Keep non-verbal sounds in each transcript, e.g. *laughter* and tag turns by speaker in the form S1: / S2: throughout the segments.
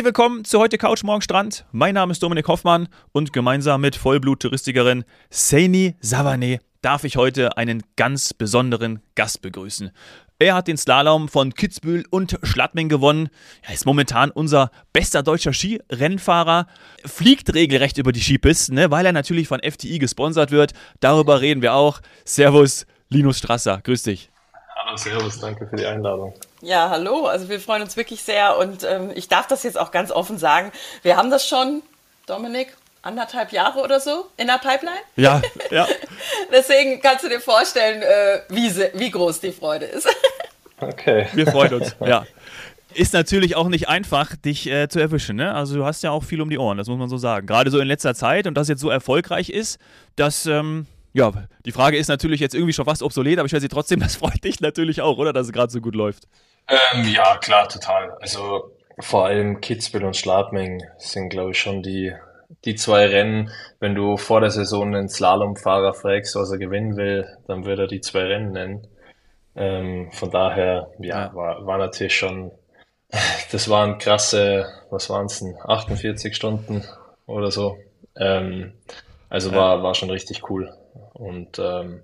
S1: Herzlich willkommen zu heute Couch Morgen Strand. Mein Name ist Dominik Hoffmann und gemeinsam mit Vollblut-Touristikerin Seini Savane darf ich heute einen ganz besonderen Gast begrüßen. Er hat den Slalom von Kitzbühel und Schladming gewonnen. Er ist momentan unser bester deutscher Skirennfahrer. Fliegt regelrecht über die Skipisten, ne, weil er natürlich von FTI gesponsert wird. Darüber reden wir auch. Servus, Linus Strasser. Grüß dich.
S2: Hallo, Servus. Danke für die Einladung.
S3: Ja, hallo. Also wir freuen uns wirklich sehr und ähm, ich darf das jetzt auch ganz offen sagen. Wir haben das schon, Dominik, anderthalb Jahre oder so in der Pipeline.
S1: Ja, ja. *laughs*
S3: Deswegen kannst du dir vorstellen, äh, wie, wie groß die Freude ist. *laughs*
S1: Okay. Wir freuen uns, ja. *laughs* Ist natürlich auch nicht einfach, dich äh, zu erwischen. Ne? Also du hast ja auch viel um die Ohren, das muss man so sagen. Gerade so in letzter Zeit und das jetzt so erfolgreich ist, dass, ähm, ja, die Frage ist natürlich jetzt irgendwie schon fast obsolet, aber ich weiß sie trotzdem, das freut dich natürlich auch, oder? Dass es gerade so gut läuft.
S2: Ähm, ja, klar, total. Also vor allem Kitzbühel und Schladming sind, glaube ich, schon die die zwei Rennen, wenn du vor der Saison einen Slalomfahrer fragst, was er gewinnen will, dann würde er die zwei Rennen nennen. Ähm, von daher, ja, War, war natürlich schon, *laughs* das waren krasse, was waren es denn, 48 Stunden oder so. Ähm, also war, war schon richtig cool. Und ähm,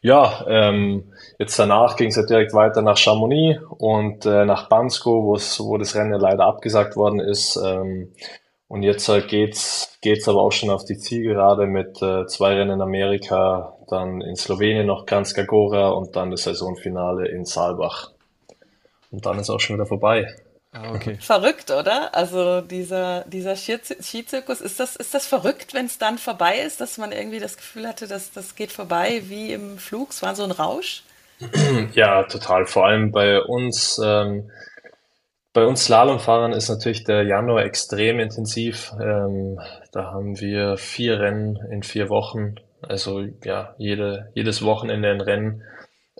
S2: ja, ähm, jetzt danach ging es ja direkt weiter nach Chamonix und äh, nach Bansko, wo das Rennen leider abgesagt worden ist. Ähm, und jetzt halt geht's, geht's aber auch schon auf die Zielgerade mit äh, zwei Rennen in Amerika, dann in Slowenien noch Kranjska Gora und dann das Saisonfinale in Saalbach. Und dann ist auch schon wieder vorbei.
S3: Ah, okay. Verrückt, oder? Also dieser, dieser Skizirkus, ist das, ist das verrückt, wenn es dann vorbei ist, dass man irgendwie das Gefühl hatte, dass das geht vorbei wie im Flug? Es war so ein Rausch? *clears throat*
S2: Ja, total. Vor allem bei uns. Ähm, bei uns Slalomfahrern ist natürlich der Januar extrem intensiv. Ähm, da haben wir vier Rennen in vier Wochen. Also ja, jede, jedes Wochenende ein Rennen.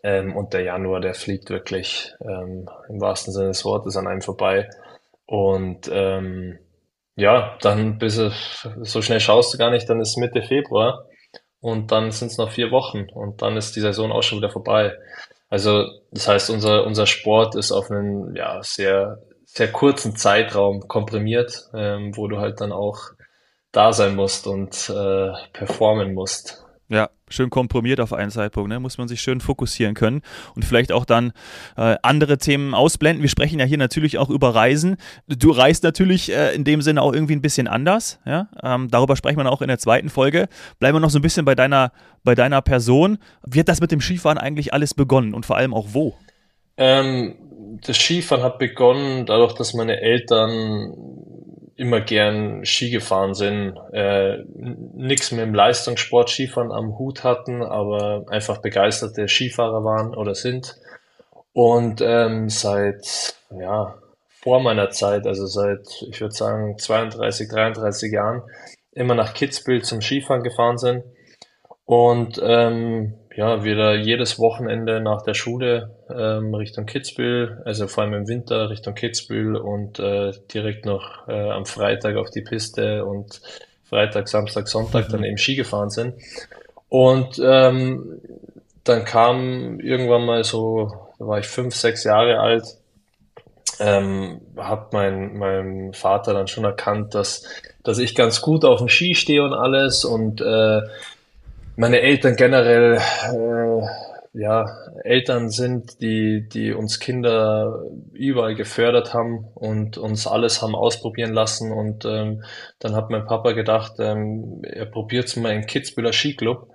S2: Ähm, und der Januar, der fliegt wirklich ähm, im wahrsten Sinne des Wortes an einem vorbei. Und ähm, ja, dann bis es, so schnell schaust du gar nicht, dann ist Mitte Februar und dann sind es noch vier Wochen und dann ist die Saison auch schon wieder vorbei. Also das heißt, unser, unser Sport ist auf einen ja, sehr, sehr kurzen Zeitraum komprimiert, ähm, wo du halt dann auch da sein musst und äh, performen musst.
S1: Schön komprimiert auf einen Zeitpunkt, ne? muss man sich schön fokussieren können und vielleicht auch dann äh, andere Themen ausblenden. Wir sprechen ja hier natürlich auch über Reisen. Du reist natürlich äh, in dem Sinne auch irgendwie ein bisschen anders. Ja? Ähm, darüber sprechen wir auch in der zweiten Folge. Bleiben wir noch so ein bisschen bei deiner, bei deiner Person. Wie hat das mit dem Skifahren eigentlich alles begonnen und vor allem auch wo?
S2: Ähm, das Skifahren hat begonnen dadurch, dass meine Eltern immer gern Ski gefahren sind, äh, nichts mit dem Leistungssport Skifahren am Hut hatten, aber einfach begeisterte Skifahrer waren oder sind. Und ähm, seit, ja, vor meiner Zeit, also seit, ich würde sagen, 32, 33 Jahren, immer nach Kitzbühel zum Skifahren gefahren sind. Und ähm, ja, wir da jedes Wochenende nach der Schule ähm, Richtung Kitzbühel, also vor allem im Winter Richtung Kitzbühel und äh, direkt noch äh, am Freitag auf die Piste und Freitag, Samstag, Sonntag dann mhm. eben Ski gefahren sind. Und ähm, dann kam irgendwann mal so, da war ich fünf, sechs Jahre alt, ähm, hat mein, mein Vater dann schon erkannt, dass, dass ich ganz gut auf dem Ski stehe und alles und äh, meine Eltern generell äh, ja Eltern sind, die die uns Kinder überall gefördert haben und uns alles haben ausprobieren lassen. Und ähm, dann hat mein Papa gedacht, ähm, er probiert's mal im Kitzbühler Skiclub.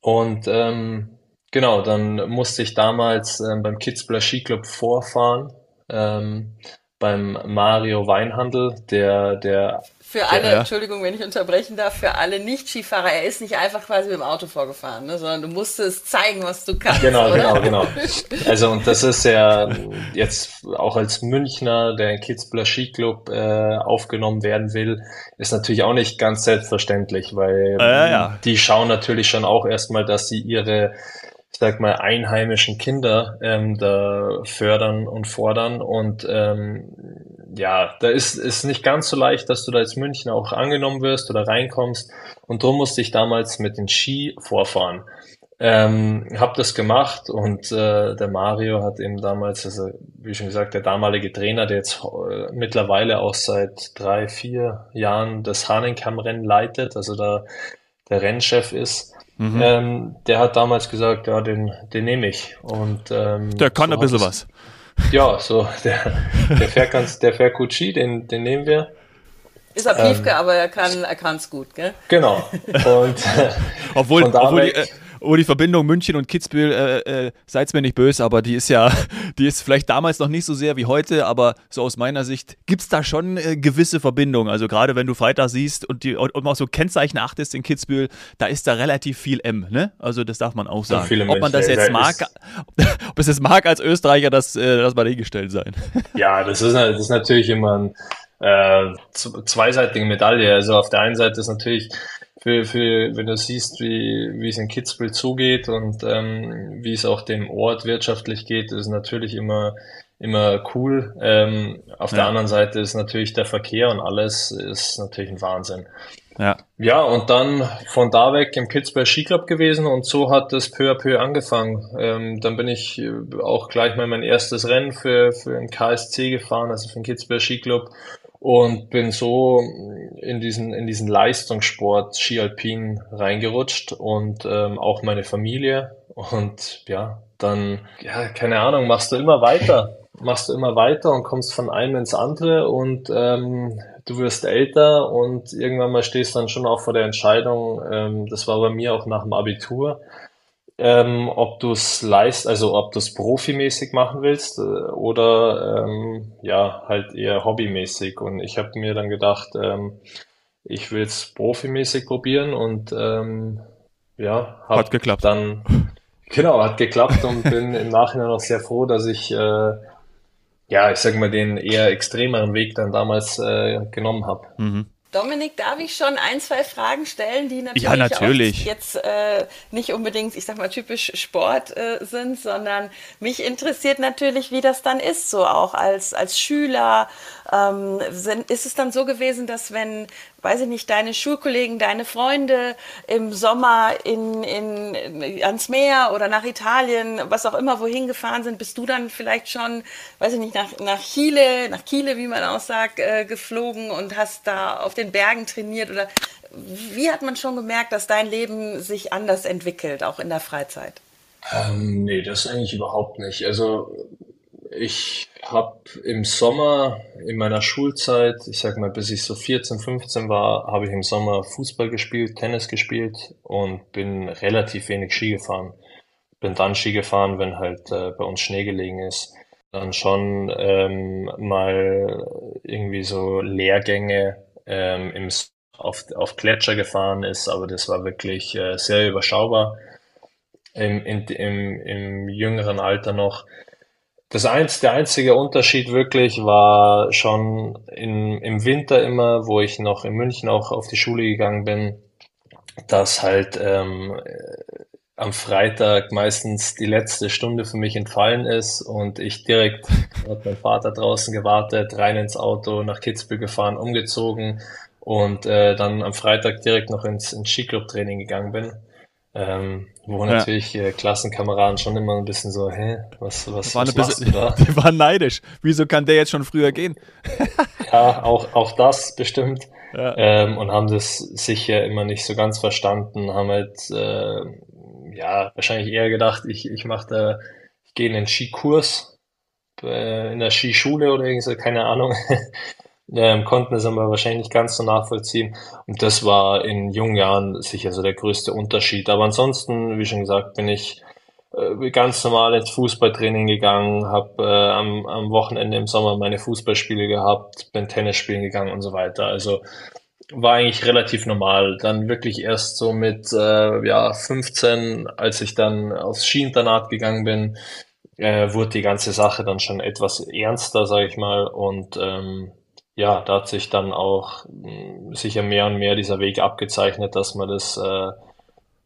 S2: Und ähm, genau, dann musste ich damals ähm, beim Kitzbühler Skiclub vorfahren ähm, beim Mario Weinhandel, der der
S3: für alle, ja. Entschuldigung, wenn ich unterbrechen darf, für alle Nicht-Skifahrer, er ist nicht einfach quasi mit dem Auto vorgefahren, ne, sondern du musstest zeigen, was du kannst.
S2: Genau, oder? genau, genau. *laughs* Also und das ist ja jetzt auch als Münchner, der in Kitzbühler Skiclub äh, aufgenommen werden will, ist natürlich auch nicht ganz selbstverständlich, weil äh, ja. die schauen natürlich schon auch erstmal, dass sie ihre ich sag mal, einheimischen Kinder ähm, da fördern und fordern. Und ähm, ja, da ist es nicht ganz so leicht, dass du da als München auch angenommen wirst oder reinkommst. Und darum musste ich damals mit den Ski vorfahren. Ähm, habe das gemacht und äh, der Mario hat eben damals, also wie schon gesagt, der damalige Trainer, der jetzt äh, mittlerweile auch seit drei, vier Jahren das Hahnenkamm-Rennen leitet, also da der Rennchef ist, mhm. ähm, der hat damals gesagt, ja, den, den nehme ich. Und ähm,
S1: der kann so ein bisschen was.
S2: Ja, so *laughs* der, der fährt ganz, der fährt gut Ski, den, den nehmen wir.
S3: Ist er Piefke, ähm, aber er kann er kann's gut, gell?
S2: Genau. *laughs* Und
S1: obwohl, obwohl die, äh, oh, die Verbindung München und Kitzbühel, äh, äh, seid's mir nicht böse, aber die ist ja, *laughs* die ist vielleicht damals noch nicht so sehr wie heute, aber so aus meiner Sicht gibt's da schon äh, gewisse Verbindungen. Also gerade wenn du Freitag siehst und, die, und, und auch so Kennzeichen achtest in Kitzbühel, da ist da relativ viel M, ne? Also das darf man auch sagen. Ob man das jetzt mag, *laughs* ob es jetzt mag als Österreicher, das, äh, das mal dahingestellt sein. *laughs*
S2: Ja, das ist, das ist natürlich immer ein äh, zweiseitige Medaille. Also auf der einen Seite ist natürlich für, für, wenn du siehst, wie, wie es in Kitzbühel zugeht und ähm, wie es auch dem Ort wirtschaftlich geht, ist natürlich immer, immer cool. Ähm, auf ja. der anderen Seite ist natürlich der Verkehr und alles ist natürlich ein Wahnsinn. Ja. Ja, und dann von da weg im Kitzbühel Skiclub gewesen und so hat es peu à peu angefangen. Ähm, dann bin ich auch gleich mal mein erstes Rennen für, für den KSC gefahren, also für den Kitzbühel Skiclub und bin so in diesen, in diesen Leistungssport Ski Alpin reingerutscht und ähm, auch meine Familie. Und ja, dann, ja, keine Ahnung, machst du immer weiter. *laughs* Machst du immer weiter und kommst von einem ins andere und ähm, du wirst älter und irgendwann mal stehst dann schon auch vor der Entscheidung, ähm, das war bei mir auch nach dem Abitur, ähm, ob du es leist, also ob du es profimäßig machen willst äh, oder ähm, ja, halt eher hobbymäßig. Und ich habe mir dann gedacht, ähm, ich will es profimäßig probieren und ähm, ja,
S1: hab hat geklappt.
S2: Dann *laughs* genau, hat geklappt und bin im Nachhinein auch sehr froh, dass ich äh, ja, ich sag mal, den eher extremeren Weg dann damals äh, genommen habe. Mhm.
S3: Dominik, darf ich schon ein, zwei Fragen stellen, die natürlich,
S1: ja, natürlich.
S3: jetzt äh, nicht unbedingt, ich sag mal, typisch Sport äh, sind, sondern mich interessiert natürlich, wie das dann ist, so auch als, als Schüler. Ähm, ist es dann so gewesen, dass wenn weiß ich nicht, deine Schulkollegen, deine Freunde im Sommer in, in, ans Meer oder nach Italien, was auch immer, wohin gefahren sind, bist du dann vielleicht schon, weiß ich nicht, nach, nach Chile, nach Chile, wie man auch sagt, äh, geflogen und hast da auf den Bergen trainiert oder wie hat man schon gemerkt, dass dein Leben sich anders entwickelt, auch in der Freizeit?
S2: Ähm, nee, das eigentlich überhaupt nicht. Also ich habe im Sommer in meiner Schulzeit, ich sag mal, bis ich so 14, 15 war, habe ich im Sommer Fußball gespielt, Tennis gespielt und bin relativ wenig Ski gefahren. Bin dann Ski gefahren, wenn halt äh, bei uns Schnee gelegen ist. Dann schon ähm, mal irgendwie so Lehrgänge ähm, im, auf, auf Gletscher gefahren ist, aber das war wirklich äh, sehr überschaubar. Im, in, im, Im jüngeren Alter noch das eins, der einzige Unterschied wirklich war schon in, im Winter immer, wo ich noch in München auch auf die Schule gegangen bin, dass halt ähm, am Freitag meistens die letzte Stunde für mich entfallen ist und ich direkt *laughs* hat mein Vater draußen gewartet, rein ins Auto, nach Kitzbühel gefahren, umgezogen und äh, dann am Freitag direkt noch ins, ins Skiclub-Training gegangen bin. Ähm, wo ja. natürlich äh, Klassenkameraden schon immer ein bisschen so, hä, was, was,
S1: was machst bisschen, du da? *laughs* Die waren neidisch. Wieso kann der jetzt schon früher gehen? *laughs*
S2: ja, auch, auch das bestimmt. Ja. Ähm, und haben das sicher immer nicht so ganz verstanden, haben halt äh, ja wahrscheinlich eher gedacht, ich, ich mache da, ich gehe in einen Skikurs äh, in der Skischule oder irgendwie so, keine Ahnung *laughs* ähm, konnten es aber wahrscheinlich ganz so nachvollziehen. Und das war in jungen Jahren sicher so der größte Unterschied. Aber ansonsten, wie schon gesagt, bin ich äh, ganz normal ins Fußballtraining gegangen, habe äh, am, am Wochenende im Sommer meine Fußballspiele gehabt, bin Tennis spielen gegangen und so weiter. Also war eigentlich relativ normal. Dann wirklich erst so mit äh, ja 15, als ich dann aufs Skiinternat gegangen bin, äh, wurde die ganze Sache dann schon etwas ernster, sage ich mal. Und ähm, ja, da hat sich dann auch mh, sicher mehr und mehr dieser Weg abgezeichnet, dass man das äh,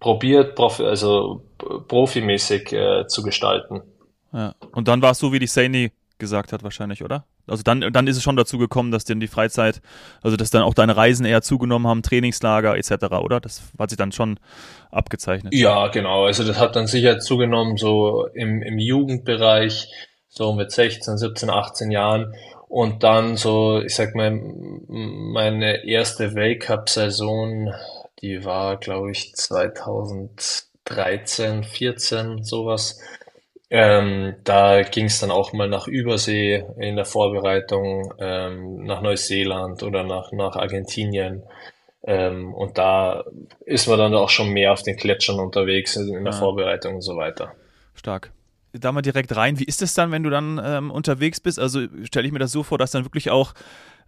S2: probiert, profi also profimäßig äh, zu gestalten.
S1: Ja. Und dann war es so, wie die Saini gesagt hat, wahrscheinlich, oder? Also dann, dann ist es schon dazu gekommen, dass dann die Freizeit, also dass dann auch deine Reisen eher zugenommen haben, Trainingslager etc., oder? Das hat sich dann schon abgezeichnet.
S2: Ja, genau. Also das hat dann sicher zugenommen, so im, im Jugendbereich, so mit 16, 17, 18 Jahren. Und dann so, ich sag mal, meine erste Weltcup-Saison, die war, glaube ich, 2013, 14, sowas. Ähm, da ging es dann auch mal nach Übersee in der Vorbereitung, ähm, nach Neuseeland oder nach, nach Argentinien. Ähm, und da ist man dann auch schon mehr auf den Gletschern unterwegs in der ja. Vorbereitung und so weiter.
S1: Stark. Da mal direkt rein. Wie ist es dann, wenn du dann ähm, unterwegs bist? Also stelle ich mir das so vor, dass dann wirklich auch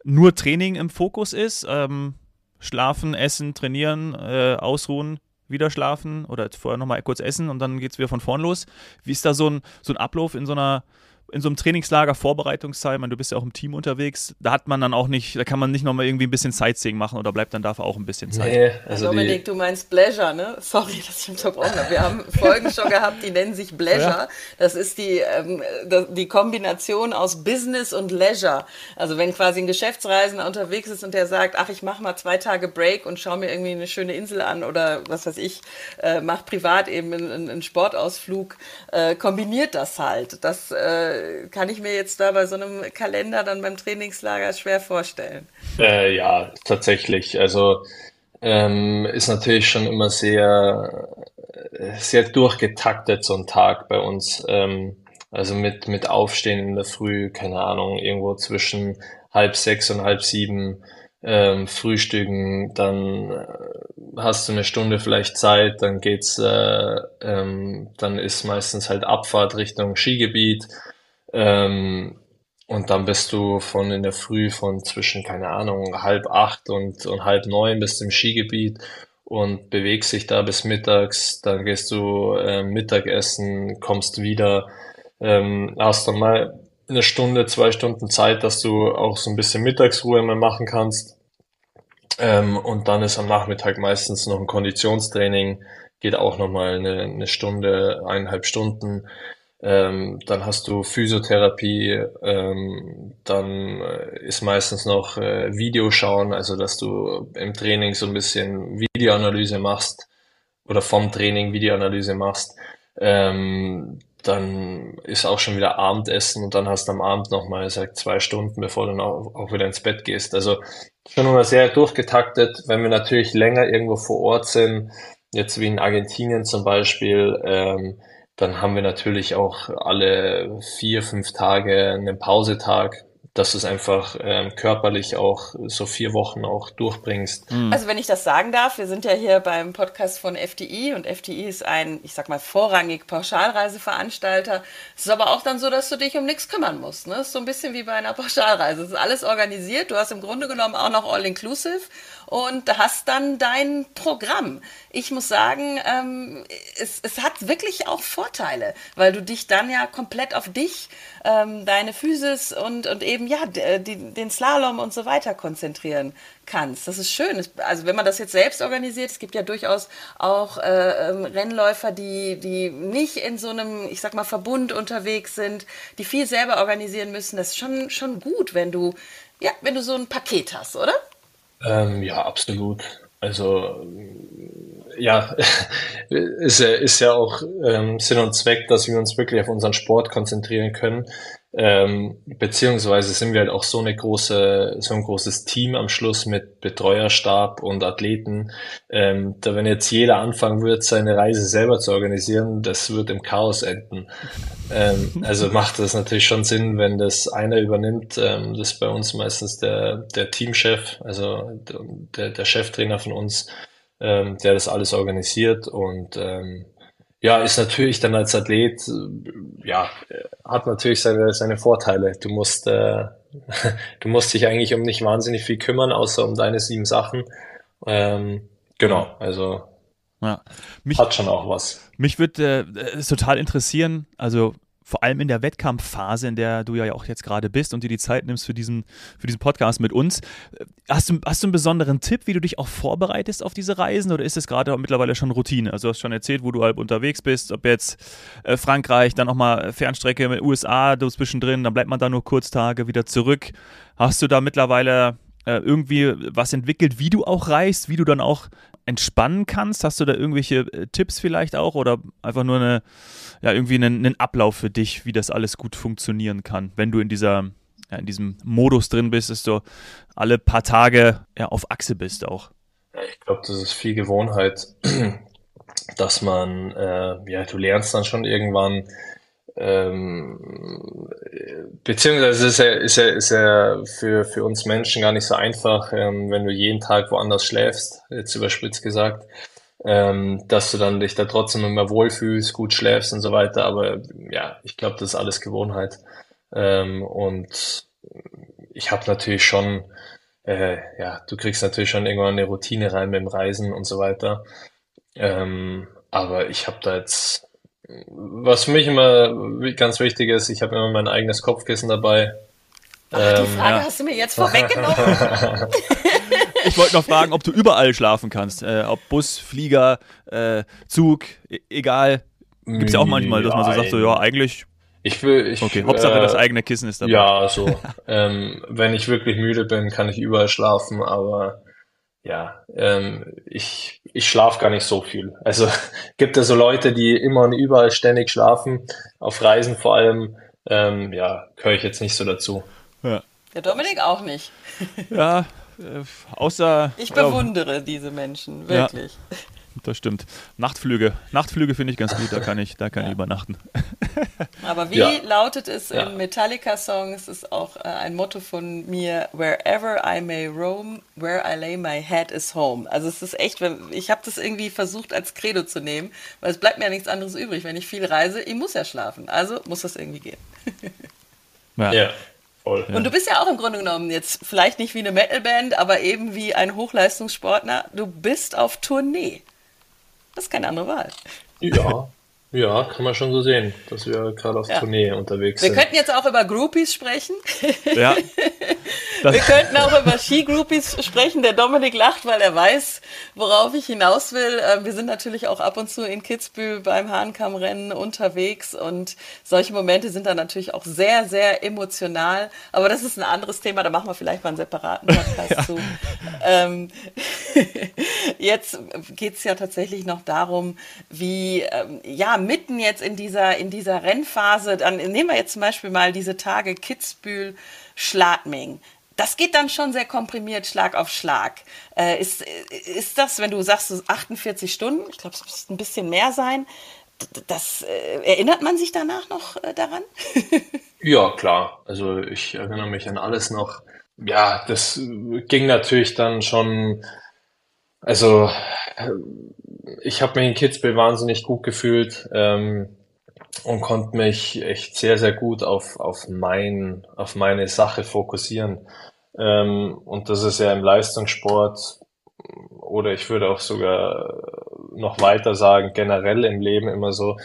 S1: nur Training im Fokus ist. Ähm, schlafen, essen, trainieren, äh, ausruhen wieder schlafen oder vorher nochmal kurz essen und dann geht es wieder von vorn los. Wie ist da so ein, so ein Ablauf in so einer in so einem Trainingslager, Vorbereitungszeit, meine, du bist ja auch im Team unterwegs, da hat man dann auch nicht, da kann man nicht nochmal irgendwie ein bisschen Sightseeing machen oder bleibt dann dafür auch ein bisschen Zeit? Nee,
S3: also Dominik, du meinst Pleasure, ne? Sorry, dass ich unterbrochen habe. Wir haben *laughs* Folgen schon gehabt, die nennen sich Pleasure. Ja. Das ist die, ähm, die Kombination aus Business und Leisure. Also wenn quasi ein Geschäftsreisender unterwegs ist und der sagt, ach, ich mache mal zwei Tage Break und schaue mir irgendwie eine schöne Insel an oder was weiß ich, äh, mache privat eben einen, einen Sportausflug, äh, kombiniert das halt. Das äh, kann ich mir jetzt da bei so einem Kalender dann beim Trainingslager schwer vorstellen.
S2: Äh, ja, tatsächlich. Also ähm, ist natürlich schon immer sehr, sehr durchgetaktet so ein Tag bei uns. Ähm, also mit, mit Aufstehen in der Früh, keine Ahnung, irgendwo zwischen halb sechs und halb sieben ähm, frühstücken, dann äh, hast du eine Stunde vielleicht Zeit, dann geht's, äh, ähm, dann ist meistens halt Abfahrt Richtung Skigebiet, ähm, und dann bist du von in der Früh von zwischen, keine Ahnung, halb acht und, und halb neun bist im Skigebiet und bewegst dich da bis mittags. Dann gehst du äh, Mittagessen, kommst wieder, ähm, hast dann mal eine Stunde, zwei Stunden Zeit, dass du auch so ein bisschen Mittagsruhe mal machen kannst. Ähm, und dann ist am Nachmittag meistens noch ein Konditionstraining, geht auch nochmal eine, eine Stunde, eineinhalb Stunden. Ähm, dann hast du Physiotherapie, ähm, dann äh, ist meistens noch äh, Videoschauen, also dass du im Training so ein bisschen Videoanalyse machst oder vom Training Videoanalyse machst. Ähm, dann ist auch schon wieder Abendessen und dann hast du am Abend nochmal, sag zwei Stunden, bevor du dann auch, auch wieder ins Bett gehst. Also schon immer sehr durchgetaktet. Wenn wir natürlich länger irgendwo vor Ort sind, jetzt wie in Argentinien zum Beispiel, ähm, dann haben wir natürlich auch alle vier, fünf Tage einen Pausetag, dass du es einfach ähm, körperlich auch so vier Wochen auch durchbringst.
S3: Mhm. Also wenn ich das sagen darf, wir sind ja hier beim Podcast von FDI und FDI ist ein, ich sag mal, vorrangig Pauschalreiseveranstalter. Es ist aber auch dann so, dass du dich um nichts kümmern musst. Ne? Es ist so ein bisschen wie bei einer Pauschalreise. Es ist alles organisiert. Du hast im Grunde genommen auch noch All-Inclusive und hast dann dein Programm. Ich muss sagen, ähm, es, es hat wirklich auch Vorteile, weil du dich dann ja komplett auf dich, ähm, deine Physis und, und eben ja die, den Slalom und so weiter konzentrieren kannst. Das ist schön. Also wenn man das jetzt selbst organisiert, es gibt ja durchaus auch äh, ähm, Rennläufer, die, die nicht in so einem, ich sag mal, Verbund unterwegs sind, die viel selber organisieren müssen. Das ist schon, schon gut, wenn du, ja, wenn du so ein Paket hast, oder?
S2: Ähm, ja, absolut. Also ja, *laughs* ist ja, ist ja auch ähm, Sinn und Zweck, dass wir uns wirklich auf unseren Sport konzentrieren können. Ähm, beziehungsweise sind wir halt auch so eine große, so ein großes Team am Schluss mit Betreuerstab und Athleten. Ähm, da wenn jetzt jeder anfangen wird, seine Reise selber zu organisieren, das wird im Chaos enden. Ähm, also *laughs* macht das natürlich schon Sinn, wenn das einer übernimmt. Ähm, das ist bei uns meistens der, der Teamchef, also der, der Cheftrainer von uns, ähm, der das alles organisiert und ähm, ja, ist natürlich dann als Athlet, äh, ja, hat natürlich seine, seine Vorteile. Du musst, äh, *laughs* du musst dich eigentlich um nicht wahnsinnig viel kümmern, außer um deine sieben Sachen. Ähm, genau, also ja. mich, hat schon auch was.
S1: Mich würde äh, es total interessieren, also vor allem in der Wettkampfphase, in der du ja auch jetzt gerade bist und dir die Zeit nimmst für diesen, für diesen Podcast mit uns. Hast du, hast du einen besonderen Tipp, wie du dich auch vorbereitest auf diese Reisen oder ist es gerade mittlerweile schon Routine? Also du hast schon erzählt, wo du halb unterwegs bist, ob jetzt äh, Frankreich, dann nochmal Fernstrecke mit USA, du zwischendrin, dann bleibt man da nur kurz Tage wieder zurück. Hast du da mittlerweile äh, irgendwie was entwickelt, wie du auch reist, wie du dann auch entspannen kannst? Hast du da irgendwelche äh, Tipps vielleicht auch oder einfach nur eine, ja, irgendwie einen, einen, Ablauf für dich, wie das alles gut funktionieren kann, wenn du in dieser, ja, in diesem Modus drin bist, dass du alle paar Tage ja, auf Achse bist auch?
S2: Ich glaube, das ist viel Gewohnheit, *clears throat* dass man, äh, ja, du lernst dann schon irgendwann, ähm, beziehungsweise ist ja, ist ja, ist ja für, für uns Menschen gar nicht so einfach, ähm, wenn du jeden Tag woanders schläfst, jetzt überspitzt gesagt, ähm, dass du dann dich da trotzdem immer wohlfühlst, gut schläfst und so weiter. Aber ja, ich glaube, das ist alles Gewohnheit. Ähm, und ich habe natürlich schon, äh, ja, du kriegst natürlich schon irgendwann eine Routine rein mit dem Reisen und so weiter. Ähm, aber ich habe da jetzt was für mich immer ganz wichtig ist, ich habe immer mein eigenes Kopfkissen dabei.
S3: Ach, die ähm, Frage ja. hast du mir jetzt vorweggenommen. *laughs*
S1: ich wollte noch fragen, ob du überall schlafen kannst. Äh, ob Bus, Flieger, äh, Zug, e egal. Gibt es ja auch manchmal, dass man so sagt, so, ja, eigentlich.
S2: Ich will, ich,
S1: okay, Hauptsache äh, das eigene Kissen ist dabei.
S2: Ja, so. ähm, wenn ich wirklich müde bin, kann ich überall schlafen, aber ja, ähm, ich, ich schlafe gar nicht so viel. Also *laughs* gibt es so Leute, die immer und überall ständig schlafen, auf Reisen vor allem. Ähm, ja, gehöre ich jetzt nicht so dazu.
S3: Ja. Der Dominik auch nicht.
S1: ja, äh, außer.
S3: Ich bewundere äh, diese Menschen, wirklich. Ja
S1: das stimmt. Nachtflüge. Nachtflüge finde ich ganz gut, da kann ich, da kann ja. ich übernachten. *laughs*
S3: Aber wie ja. lautet es ja. im Metallica-Song? Es ist auch äh, ein Motto von mir: Wherever I may roam, where I lay my head is home. Also es ist echt, ich habe das irgendwie versucht als Credo zu nehmen, weil es bleibt mir ja nichts anderes übrig. Wenn ich viel reise, ich muss ja schlafen. Also muss das irgendwie gehen. *laughs*
S2: ja. ja.
S3: Voll. Und du bist ja auch im Grunde genommen jetzt vielleicht nicht wie eine Metalband, aber eben wie ein Hochleistungssportler. Du bist auf Tournee. Das ist keine andere Wahl.
S2: Ja, ja, kann man schon so sehen, dass wir gerade auf ja. Tournee unterwegs
S3: wir
S2: sind.
S3: Wir könnten jetzt auch über Groupies sprechen. *laughs*
S1: Ja. *laughs*
S3: wir könnten auch über Ski-Groupies sprechen. Der Dominik lacht, weil er weiß, worauf ich hinaus will. Ähm, wir sind natürlich auch ab und zu in Kitzbühel beim Hahnkammrennen unterwegs und solche Momente sind dann natürlich auch sehr, sehr emotional. Aber das ist ein anderes Thema, da machen wir vielleicht mal einen separaten Podcast *laughs* ja. zu. Ähm, jetzt geht es ja tatsächlich noch darum, wie, ähm, ja, mitten jetzt in dieser, in dieser Rennphase, dann nehmen wir jetzt zum Beispiel mal diese Tage Kitzbühel, Schladming. Das geht dann schon sehr komprimiert, Schlag auf Schlag. Äh, ist, ist das, wenn du sagst, so 48 Stunden, ich glaube, es müsste ein bisschen mehr sein, das äh, erinnert man sich danach noch äh, daran? *laughs*
S2: ja, klar. Also ich erinnere mich an alles noch. Ja, das ging natürlich dann schon, also ich habe mich in Kitzbühel wahnsinnig gut gefühlt ähm, und konnte mich echt sehr, sehr gut auf, auf, mein, auf meine Sache fokussieren. Ähm, und das ist ja im Leistungssport oder ich würde auch sogar noch weiter sagen, generell im Leben immer so,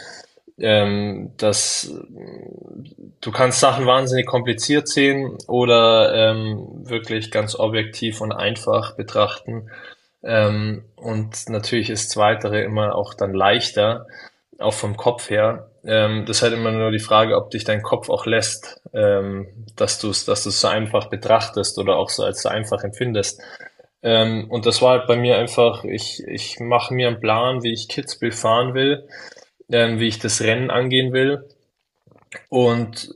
S2: ähm, dass du kannst Sachen wahnsinnig kompliziert sehen oder ähm, wirklich ganz objektiv und einfach betrachten. Ähm, und natürlich ist Zweitere immer auch dann leichter, auch vom Kopf her. Ähm, das ist halt immer nur die Frage, ob dich dein Kopf auch lässt, ähm, dass du es dass du's so einfach betrachtest oder auch so als so einfach empfindest. Ähm, und das war halt bei mir einfach, ich, ich mache mir einen Plan, wie ich Kitzbühel fahren will, ähm, wie ich das Rennen angehen will. Und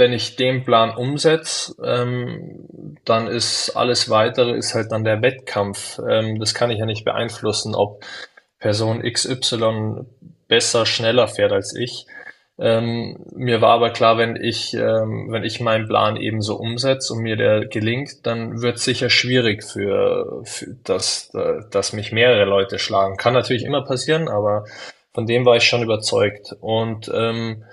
S2: wenn ich den Plan umsetze, ähm, dann ist alles weitere ist halt dann der Wettkampf. Ähm, das kann ich ja nicht beeinflussen, ob Person XY besser, schneller fährt als ich. Ähm, mir war aber klar, wenn ich, ähm, wenn ich meinen Plan eben so umsetze und mir der gelingt, dann wird es sicher schwierig für, für das, dass mich mehrere Leute schlagen. Kann natürlich immer passieren, aber von dem war ich schon überzeugt. Und ähm,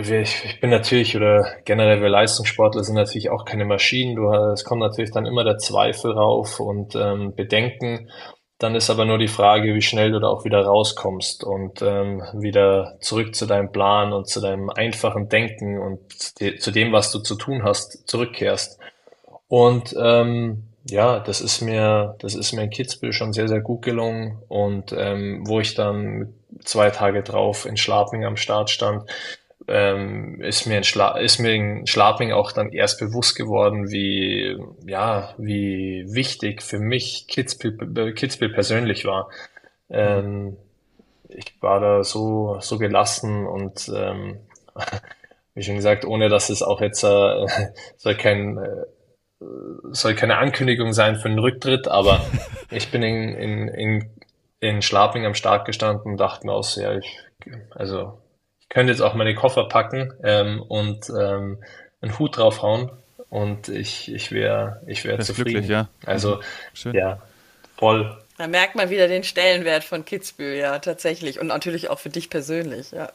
S2: ich bin natürlich, oder generell wir Leistungssportler sind natürlich auch keine Maschinen. Du, es kommt natürlich dann immer der Zweifel rauf und ähm, Bedenken. dann ist aber nur die Frage, wie schnell du da auch wieder rauskommst und ähm, wieder zurück zu deinem Plan und zu deinem einfachen Denken und zu dem, was du zu tun hast, zurückkehrst. Und ähm, ja, das ist mir, das ist mir in Kitzbühel schon sehr, sehr gut gelungen. Und ähm, wo ich dann zwei Tage drauf in Schlaping am Start stand, ähm, ist mir in Schla ist mir in Schlaping auch dann erst bewusst geworden, wie ja, wie wichtig für mich Kitzbühel, Kitzbühel persönlich war. Ähm, ich war da so so gelassen und ähm, *laughs* wie schon gesagt, ohne dass es auch jetzt äh, *laughs* soll kein äh, soll keine Ankündigung sein für einen Rücktritt, aber *laughs* ich bin in, in, in, in Schlaping am Start gestanden und dachte mir aus, ja, ich, also könnte jetzt auch meine Koffer packen ähm, und ähm, einen Hut draufhauen und ich, ich wäre ich wär zufrieden. Glücklich, ja. Also. Schön. ja, voll.
S3: Da merkt man wieder den Stellenwert von Kitzbühel, ja, tatsächlich. Und natürlich auch für dich persönlich, ja.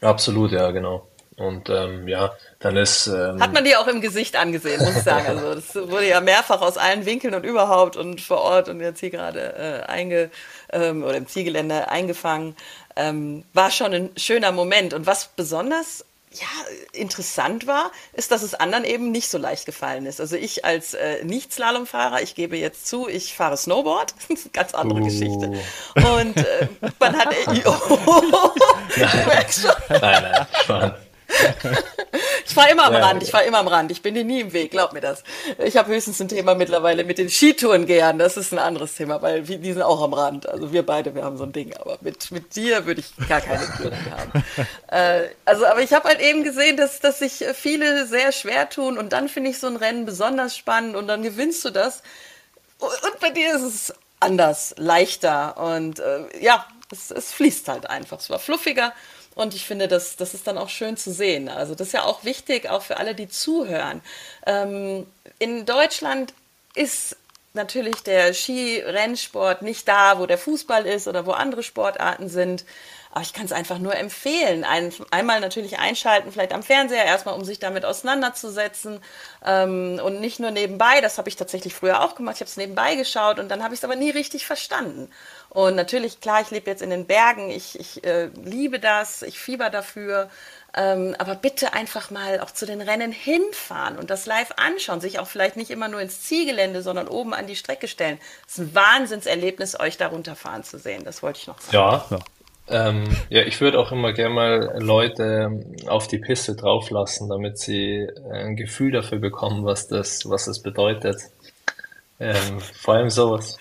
S2: Absolut, ja, genau. Und ähm, ja, dann ist. Ähm,
S3: Hat man dir auch im Gesicht angesehen, muss ich sagen. Also das wurde ja mehrfach aus allen Winkeln und überhaupt und vor Ort und jetzt hier gerade äh, einge ähm, oder im Zielgelände eingefangen. Ähm, war schon ein schöner Moment. Und was besonders ja, interessant war, ist, dass es anderen eben nicht so leicht gefallen ist. Also ich als äh, Nicht-Slalomfahrer, ich gebe jetzt zu, ich fahre Snowboard, *laughs* das ist eine ganz andere uh. Geschichte. Und äh, man hat... *laughs* *laughs* Oh,
S2: nein. nein, nein, schon.
S3: Ich fahre immer am ja, Rand, ich fahre immer am Rand. Ich bin dir nie im Weg, glaub mir das. Ich habe höchstens ein Thema mittlerweile mit den Skitouren gern. Das ist ein anderes Thema, weil die sind auch am Rand. Also wir beide, wir haben so ein Ding. Aber mit, mit dir würde ich gar keine Touren haben. *laughs* Äh, also, aber ich habe halt eben gesehen, dass, dass sich viele sehr schwer tun. Und dann finde ich so ein Rennen besonders spannend. Und dann gewinnst du das. Und bei dir ist es anders, leichter. Und äh, ja, es, es fließt halt einfach. Es war fluffiger. Und ich finde, das, das ist dann auch schön zu sehen. Also das ist ja auch wichtig, auch für alle, die zuhören. Ähm, in Deutschland ist natürlich der Skirennsport nicht da, wo der Fußball ist oder wo andere Sportarten sind. Aber ich kann es einfach nur empfehlen. Ein, einmal natürlich einschalten, vielleicht am Fernseher erstmal, um sich damit auseinanderzusetzen. Ähm, und nicht nur nebenbei, das habe ich tatsächlich früher auch gemacht. Ich habe es nebenbei geschaut und dann habe ich es aber nie richtig verstanden. Und natürlich, klar, ich lebe jetzt in den Bergen, ich, ich äh, liebe das, ich fieber dafür. Ähm, aber bitte einfach mal auch zu den Rennen hinfahren und das live anschauen, sich auch vielleicht nicht immer nur ins Zielgelände, sondern oben an die Strecke stellen. Es ist ein Wahnsinnserlebnis, euch da runterfahren zu sehen. Das wollte ich noch sagen.
S2: Ja, ja. Ähm, ja, ich würde auch immer gerne mal Leute auf die Piste drauflassen, damit sie ein Gefühl dafür bekommen, was das, was das bedeutet. Ähm, vor allem sowas.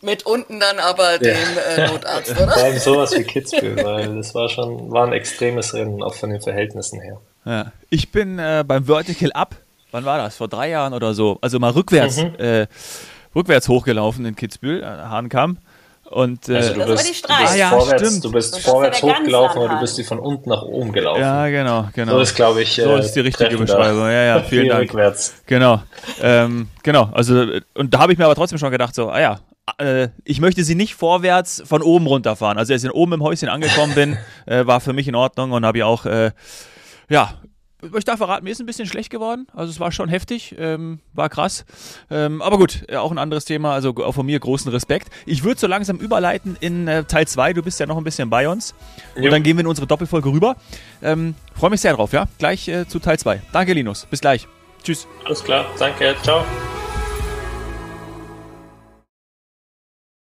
S3: Mit unten dann aber dem äh, *laughs* Notarzt, oder?
S2: Vor allem sowas wie Kitzbühel, weil das war schon war ein extremes Rennen, auch von den Verhältnissen her.
S1: Ja. Ich bin äh, beim Vertical Up, wann war das? Vor drei Jahren oder so, also mal rückwärts, mhm. äh, rückwärts hochgelaufen in Kitzbühel, äh, Hahnkamm. Und,
S2: äh, also du bist, du bist ah, ja, vorwärts, stimmt. du bist vorwärts hochgelaufen, aber du bist die von unten nach oben gelaufen.
S1: Ja, genau, genau.
S2: So ist, glaube ich,
S1: so ist die richtige Beschreibung. Ja, ja, *laughs* vielen Dank. Rückwärts. Genau, ähm, genau. Also und da habe ich mir aber trotzdem schon gedacht, so, ah ja, äh, ich möchte sie nicht vorwärts von oben runterfahren. Also als ich oben im Häuschen angekommen bin, *laughs* äh, war für mich in Ordnung und habe ja auch, äh, ja, ich darf verraten, mir ist ein bisschen schlecht geworden. Also es war schon heftig, ähm, war krass. Ähm, aber gut, auch ein anderes Thema. Also auch von mir großen Respekt. Ich würde so langsam überleiten in äh, Teil 2. Du bist ja noch ein bisschen bei uns. Und jo. dann gehen wir in unsere Doppelfolge rüber. Ähm, Freue mich sehr drauf, ja? Gleich äh, zu Teil 2. Danke, Linus. Bis gleich. Tschüss.
S2: Alles klar. Danke. Ciao.